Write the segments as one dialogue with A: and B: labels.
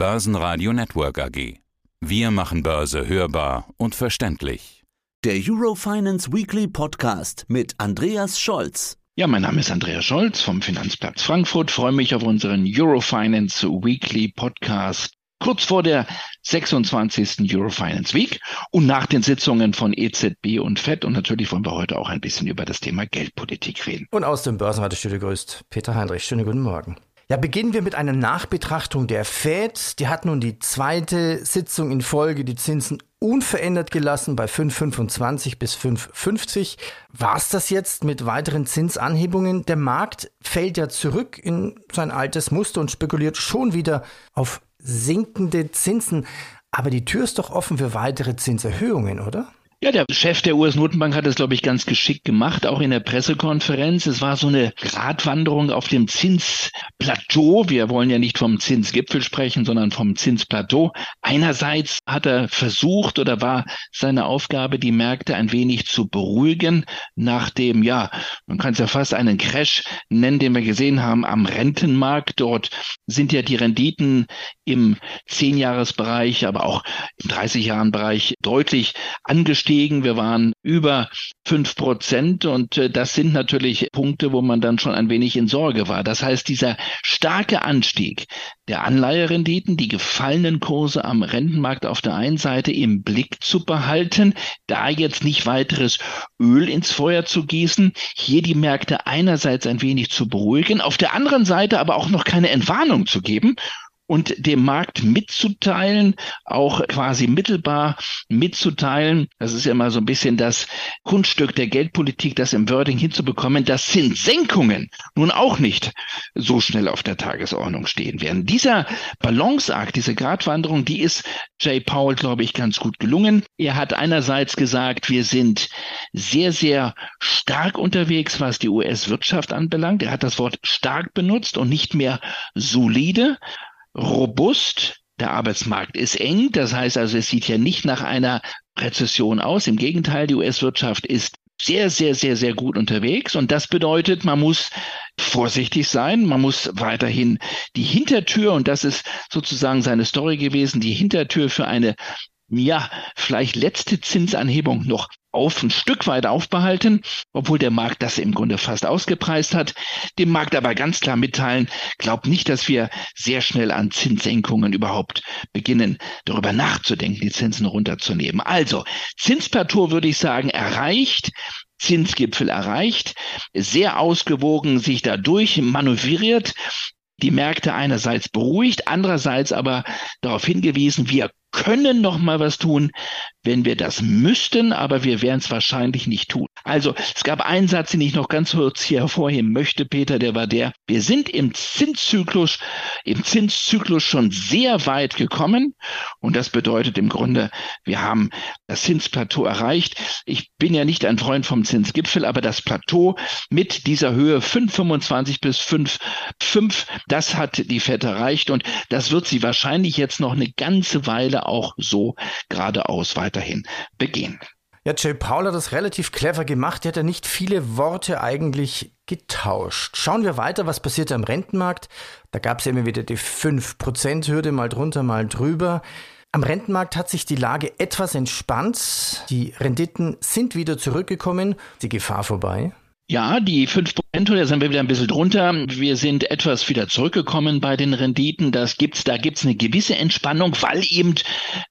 A: Börsenradio Network AG. Wir machen Börse hörbar und verständlich.
B: Der Eurofinance Weekly Podcast mit Andreas Scholz.
C: Ja, mein Name ist Andreas Scholz vom Finanzplatz Frankfurt. Freue mich auf unseren Eurofinance Weekly Podcast kurz vor der 26. Eurofinance Week und nach den Sitzungen von EZB und FED. Und natürlich wollen wir heute auch ein bisschen über das Thema Geldpolitik reden.
D: Und aus dem Börsenratestudio grüßt Peter Heinrich. Schönen guten Morgen. Ja, beginnen wir mit einer Nachbetrachtung der Fed. Die hat nun die zweite Sitzung in Folge die Zinsen unverändert gelassen bei 5,25 bis 5,50. War es das jetzt mit weiteren Zinsanhebungen? Der Markt fällt ja zurück in sein altes Muster und spekuliert schon wieder auf sinkende Zinsen. Aber die Tür ist doch offen für weitere Zinserhöhungen, oder?
C: Ja, der Chef der US-Notenbank hat es, glaube ich, ganz geschickt gemacht, auch in der Pressekonferenz. Es war so eine Gratwanderung auf dem Zinsplateau. Wir wollen ja nicht vom Zinsgipfel sprechen, sondern vom Zinsplateau. Einerseits hat er versucht oder war seine Aufgabe, die Märkte ein wenig zu beruhigen nach dem, ja, man kann es ja fast einen Crash nennen, den wir gesehen haben am Rentenmarkt. Dort sind ja die Renditen im Zehnjahresbereich, aber auch im 30-Jahren-Bereich deutlich angestiegen gestiegen. Wir waren über fünf Prozent und äh, das sind natürlich Punkte, wo man dann schon ein wenig in Sorge war. Das heißt, dieser starke Anstieg der Anleiherenditen, die gefallenen Kurse am Rentenmarkt auf der einen Seite im Blick zu behalten, da jetzt nicht weiteres Öl ins Feuer zu gießen, hier die Märkte einerseits ein wenig zu beruhigen, auf der anderen Seite aber auch noch keine Entwarnung zu geben und dem Markt mitzuteilen, auch quasi mittelbar mitzuteilen. Das ist ja immer so ein bisschen das Kunststück der Geldpolitik, das im Wording hinzubekommen, dass Zinssenkungen nun auch nicht so schnell auf der Tagesordnung stehen werden. Dieser Balanceakt, diese Gratwanderung, die ist Jay Powell, glaube ich, ganz gut gelungen. Er hat einerseits gesagt, wir sind sehr, sehr stark unterwegs, was die US-Wirtschaft anbelangt. Er hat das Wort stark benutzt und nicht mehr solide robust. Der Arbeitsmarkt ist eng. Das heißt also, es sieht ja nicht nach einer Rezession aus. Im Gegenteil, die US-Wirtschaft ist sehr, sehr, sehr, sehr gut unterwegs. Und das bedeutet, man muss vorsichtig sein. Man muss weiterhin die Hintertür, und das ist sozusagen seine Story gewesen, die Hintertür für eine ja, vielleicht letzte Zinsanhebung noch auf ein Stück weit aufbehalten, obwohl der Markt das im Grunde fast ausgepreist hat. Dem Markt aber ganz klar mitteilen, glaubt nicht, dass wir sehr schnell an Zinssenkungen überhaupt beginnen, darüber nachzudenken, die Zinsen runterzunehmen. Also, Zinsplateau würde ich sagen, erreicht. Zinsgipfel erreicht, sehr ausgewogen sich dadurch manövriert, die Märkte einerseits beruhigt, andererseits aber darauf hingewiesen, wir können noch mal was tun, wenn wir das müssten, aber wir werden es wahrscheinlich nicht tun. Also es gab einen Satz, den ich noch ganz kurz hier hervorheben möchte, Peter, der war der, wir sind im Zinszyklus, im Zinszyklus schon sehr weit gekommen und das bedeutet im Grunde, wir haben das Zinsplateau erreicht. Ich bin ja nicht ein Freund vom Zinsgipfel, aber das Plateau mit dieser Höhe 5,25 bis 5,5, das hat die FED erreicht und das wird sie wahrscheinlich jetzt noch eine ganze Weile auch so geradeaus weiterhin begehen.
D: Ja, Jay Paul hat das relativ clever gemacht. Er hat ja nicht viele Worte eigentlich getauscht. Schauen wir weiter, was passiert am Rentenmarkt. Da gab es ja immer wieder die 5%-Hürde, mal drunter, mal drüber. Am Rentenmarkt hat sich die Lage etwas entspannt. Die Renditen sind wieder zurückgekommen. Die Gefahr vorbei.
C: Ja, die fünf Prozent, da sind wir wieder ein bisschen drunter. Wir sind etwas wieder zurückgekommen bei den Renditen. Das gibt's, da gibt's eine gewisse Entspannung, weil eben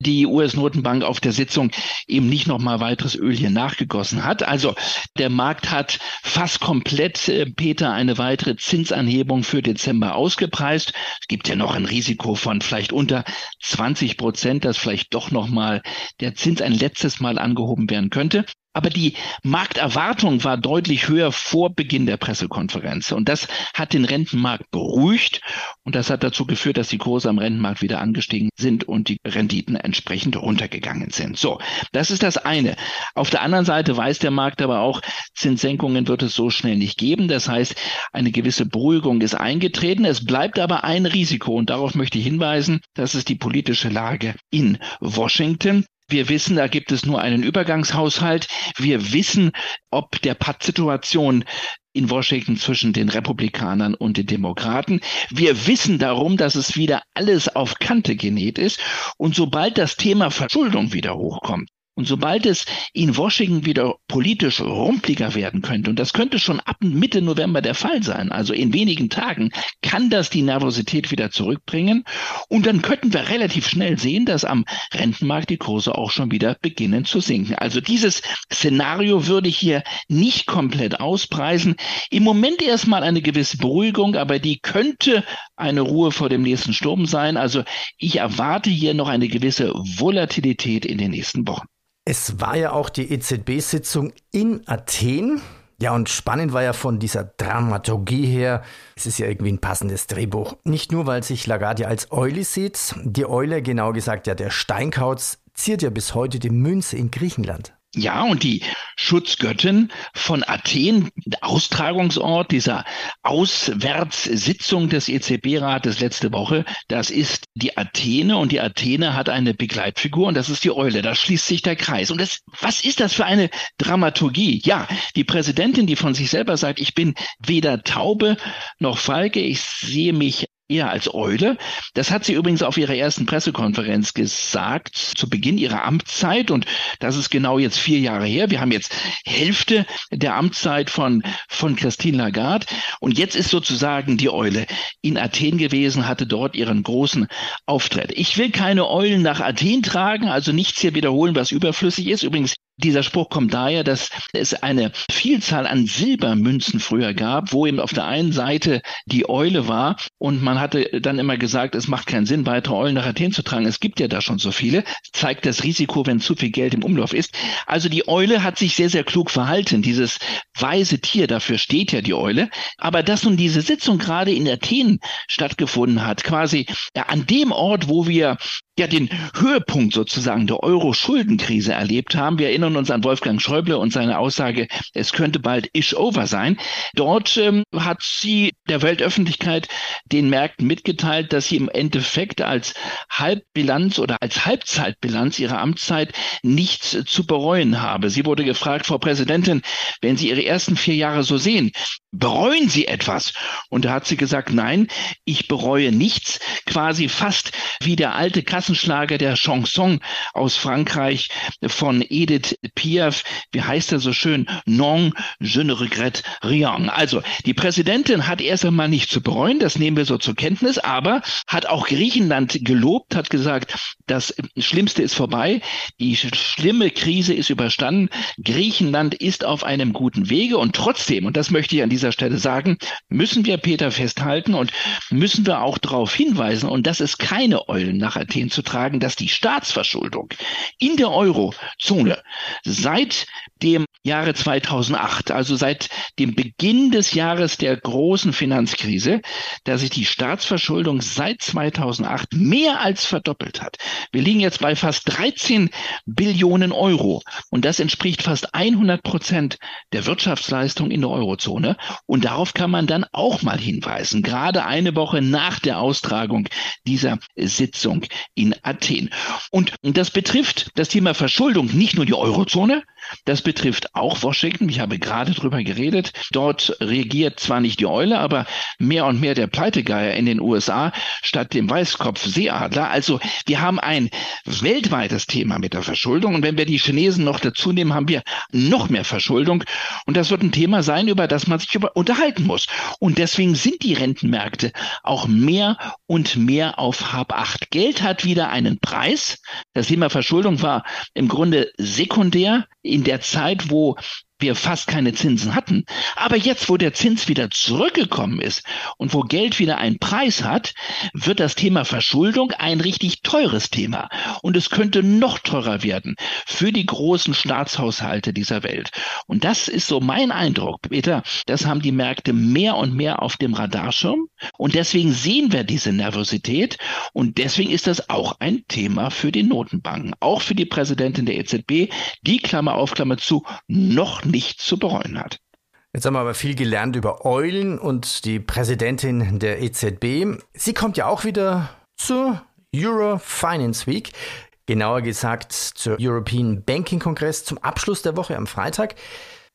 C: die US-Notenbank auf der Sitzung eben nicht noch mal weiteres Öl hier nachgegossen hat. Also der Markt hat fast komplett, äh, Peter, eine weitere Zinsanhebung für Dezember ausgepreist. Es gibt ja noch ein Risiko von vielleicht unter 20 Prozent, dass vielleicht doch noch mal der Zins ein letztes Mal angehoben werden könnte. Aber die Markterwartung war deutlich höher vor Beginn der Pressekonferenz. Und das hat den Rentenmarkt beruhigt. Und das hat dazu geführt, dass die Kurse am Rentenmarkt wieder angestiegen sind und die Renditen entsprechend runtergegangen sind. So, das ist das eine. Auf der anderen Seite weiß der Markt aber auch, Zinssenkungen wird es so schnell nicht geben. Das heißt, eine gewisse Beruhigung ist eingetreten. Es bleibt aber ein Risiko. Und darauf möchte ich hinweisen. Das ist die politische Lage in Washington. Wir wissen, da gibt es nur einen Übergangshaushalt. Wir wissen, ob der Pattsituation in Washington zwischen den Republikanern und den Demokraten. Wir wissen darum, dass es wieder alles auf Kante genäht ist. Und sobald das Thema Verschuldung wieder hochkommt, und sobald es in Washington wieder politisch rumpeliger werden könnte, und das könnte schon ab Mitte November der Fall sein, also in wenigen Tagen, kann das die Nervosität wieder zurückbringen. Und dann könnten wir relativ schnell sehen, dass am Rentenmarkt die Kurse auch schon wieder beginnen zu sinken. Also dieses Szenario würde ich hier nicht komplett auspreisen. Im Moment erstmal eine gewisse Beruhigung, aber die könnte eine Ruhe vor dem nächsten Sturm sein. Also ich erwarte hier noch eine gewisse Volatilität in den nächsten Wochen.
D: Es war ja auch die EZB-Sitzung in Athen. Ja, und spannend war ja von dieser Dramaturgie her, es ist ja irgendwie ein passendes Drehbuch. Nicht nur, weil sich Lagarde als Eule sieht, die Eule, genau gesagt ja der Steinkauz, ziert ja bis heute die Münze in Griechenland.
C: Ja, und die Schutzgöttin von Athen, Austragungsort dieser Auswärtssitzung des EZB-Rates letzte Woche, das ist die Athene und die Athene hat eine Begleitfigur und das ist die Eule. Da schließt sich der Kreis. Und das, was ist das für eine Dramaturgie? Ja, die Präsidentin, die von sich selber sagt, ich bin weder Taube noch Falke, ich sehe mich eher als Eule. Das hat sie übrigens auf ihrer ersten Pressekonferenz gesagt, zu Beginn ihrer Amtszeit. Und das ist genau jetzt vier Jahre her. Wir haben jetzt Hälfte der Amtszeit von, von Christine Lagarde. Und jetzt ist sozusagen die Eule in Athen gewesen, hatte dort ihren großen Auftritt. Ich will keine Eulen nach Athen tragen, also nichts hier wiederholen, was überflüssig ist. Übrigens, dieser Spruch kommt daher, dass es eine Vielzahl an Silbermünzen früher gab, wo eben auf der einen Seite die Eule war und man hatte dann immer gesagt, es macht keinen Sinn, weitere Eulen nach Athen zu tragen. Es gibt ja da schon so viele. Zeigt das Risiko, wenn zu viel Geld im Umlauf ist. Also die Eule hat sich sehr, sehr klug verhalten. Dieses weise Tier, dafür steht ja die Eule. Aber dass nun diese Sitzung gerade in Athen stattgefunden hat, quasi an dem Ort, wo wir ja den Höhepunkt sozusagen der Euro-Schuldenkrise erlebt haben. Wir erinnern uns an Wolfgang Schäuble und seine Aussage, es könnte bald ish over sein. Dort ähm, hat sie der Weltöffentlichkeit den Märkten mitgeteilt, dass sie im Endeffekt als Halbbilanz oder als Halbzeitbilanz ihrer Amtszeit nichts zu bereuen habe. Sie wurde gefragt, Frau Präsidentin, wenn Sie Ihre ersten vier Jahre so sehen, bereuen Sie etwas? Und da hat sie gesagt, nein, ich bereue nichts, quasi fast wie der alte Kassen Kassenschlager der Chanson aus Frankreich von Edith Piaf. Wie heißt er so schön? Non, je ne regrette rien. Also, die Präsidentin hat erst einmal nicht zu bereuen, das nehmen wir so zur Kenntnis, aber hat auch Griechenland gelobt, hat gesagt, das Schlimmste ist vorbei, die schlimme Krise ist überstanden, Griechenland ist auf einem guten Wege und trotzdem, und das möchte ich an dieser Stelle sagen, müssen wir Peter festhalten und müssen wir auch darauf hinweisen, und das ist keine Eulen nach Athen zu tragen, dass die Staatsverschuldung in der Eurozone seit dem Jahre 2008, also seit dem Beginn des Jahres der großen Finanzkrise, dass sich die Staatsverschuldung seit 2008 mehr als verdoppelt hat. Wir liegen jetzt bei fast 13 Billionen Euro und das entspricht fast 100 Prozent der Wirtschaftsleistung in der Eurozone und darauf kann man dann auch mal hinweisen, gerade eine Woche nach der Austragung dieser Sitzung in Athen. Und das betrifft das Thema Verschuldung nicht nur die Eurozone, das betrifft auch Washington. Ich habe gerade drüber geredet. Dort regiert zwar nicht die Eule, aber mehr und mehr der Pleitegeier in den USA statt dem Weißkopf-Seeadler. Also wir haben ein weltweites Thema mit der Verschuldung. Und wenn wir die Chinesen noch dazu nehmen, haben wir noch mehr Verschuldung. Und das wird ein Thema sein, über das man sich unterhalten muss. Und deswegen sind die Rentenmärkte auch mehr und mehr auf Hab 8. Geld hat wieder einen Preis. Das Thema Verschuldung war im Grunde sekundär in der Zeit, wo wir fast keine Zinsen hatten. Aber jetzt, wo der Zins wieder zurückgekommen ist und wo Geld wieder einen Preis hat, wird das Thema Verschuldung ein richtig teures Thema. Und es könnte noch teurer werden für die großen Staatshaushalte dieser Welt. Und das ist so mein Eindruck, Peter. Das haben die Märkte mehr und mehr auf dem Radarschirm. Und deswegen sehen wir diese Nervosität. Und deswegen ist das auch ein Thema für die Notenbanken, auch für die Präsidentin der EZB, die Klammer auf Klammer zu noch nichts zu bereuen hat.
D: Jetzt haben wir aber viel gelernt über Eulen und die Präsidentin der EZB. Sie kommt ja auch wieder zur Euro Finance Week. Genauer gesagt zur European Banking Kongress zum Abschluss der Woche am Freitag.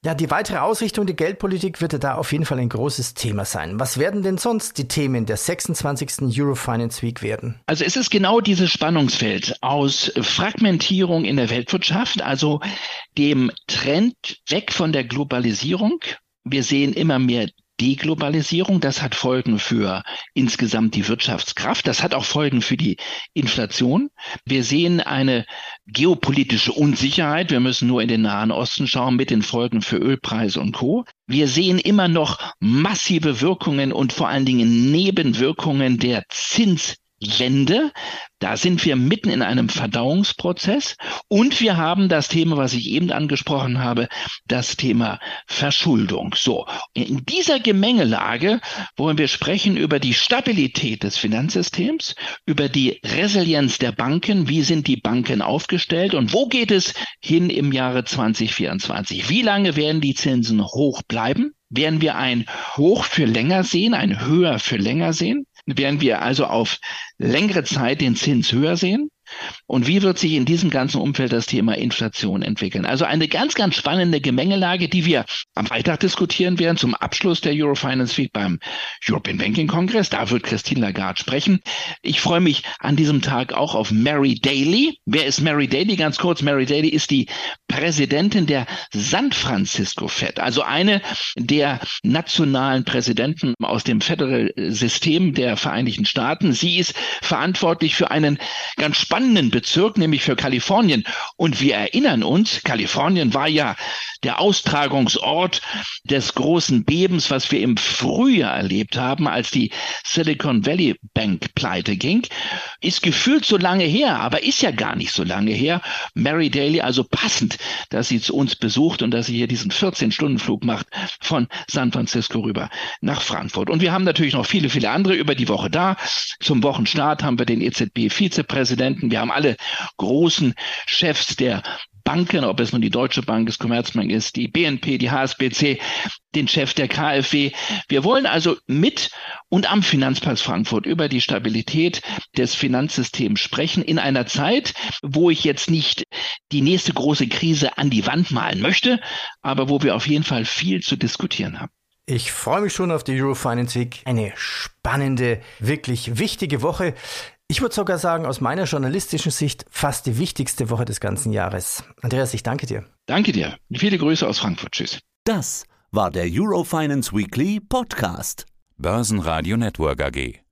D: Ja, die weitere Ausrichtung der Geldpolitik wird da auf jeden Fall ein großes Thema sein. Was werden denn sonst die Themen der 26. Eurofinance Week werden?
C: Also es ist genau dieses Spannungsfeld aus Fragmentierung in der Weltwirtschaft, also dem Trend weg von der Globalisierung. Wir sehen immer mehr Deglobalisierung. Das hat Folgen für insgesamt die Wirtschaftskraft. Das hat auch Folgen für die Inflation. Wir sehen eine geopolitische Unsicherheit. Wir müssen nur in den Nahen Osten schauen mit den Folgen für Ölpreise und Co. Wir sehen immer noch massive Wirkungen und vor allen Dingen Nebenwirkungen der Zins Wende. Da sind wir mitten in einem Verdauungsprozess und wir haben das Thema, was ich eben angesprochen habe, das Thema Verschuldung. So, in dieser Gemengelage wollen wir sprechen über die Stabilität des Finanzsystems, über die Resilienz der Banken, wie sind die Banken aufgestellt und wo geht es hin im Jahre 2024? Wie lange werden die Zinsen hoch bleiben? Werden wir ein Hoch für länger sehen, ein Höher für länger sehen? Werden wir also auf längere Zeit den Zins höher sehen? Und wie wird sich in diesem ganzen Umfeld das Thema Inflation entwickeln? Also eine ganz, ganz spannende Gemengelage, die wir am Freitag diskutieren werden zum Abschluss der Eurofinance Week beim European Banking Congress. Da wird Christine Lagarde sprechen. Ich freue mich an diesem Tag auch auf Mary Daly. Wer ist Mary Daly? Ganz kurz, Mary Daly ist die Präsidentin der San Francisco Fed, also eine der nationalen Präsidenten aus dem Federal System der Vereinigten Staaten. Sie ist verantwortlich für einen ganz spannenden Bezirk, nämlich für Kalifornien. Und wir erinnern uns, Kalifornien war ja der Austragungsort des großen Bebens, was wir im Frühjahr erlebt haben, als die Silicon Valley Bank pleite ging, ist gefühlt so lange her, aber ist ja gar nicht so lange her. Mary Daly, also passend, dass sie zu uns besucht und dass sie hier diesen 14-Stunden-Flug macht von San Francisco rüber nach Frankfurt. Und wir haben natürlich noch viele, viele andere über die Woche da. Zum Wochenstart haben wir den EZB-Vizepräsidenten. Wir haben alle großen Chefs der Banken, ob es nun die Deutsche Bank ist, Commerzbank ist, die BNP, die HSBC, den Chef der KfW. Wir wollen also mit und am Finanzplatz Frankfurt über die Stabilität des Finanzsystems sprechen in einer Zeit, wo ich jetzt nicht die nächste große Krise an die Wand malen möchte, aber wo wir auf jeden Fall viel zu diskutieren haben.
D: Ich freue mich schon auf die Eurofinance Week. Eine spannende, wirklich wichtige Woche. Ich würde sogar sagen, aus meiner journalistischen Sicht fast die wichtigste Woche des ganzen Jahres. Andreas, ich danke dir.
C: Danke dir. Viele Grüße aus Frankfurt. Tschüss.
B: Das war der Eurofinance Weekly Podcast.
A: Börsenradio Network AG.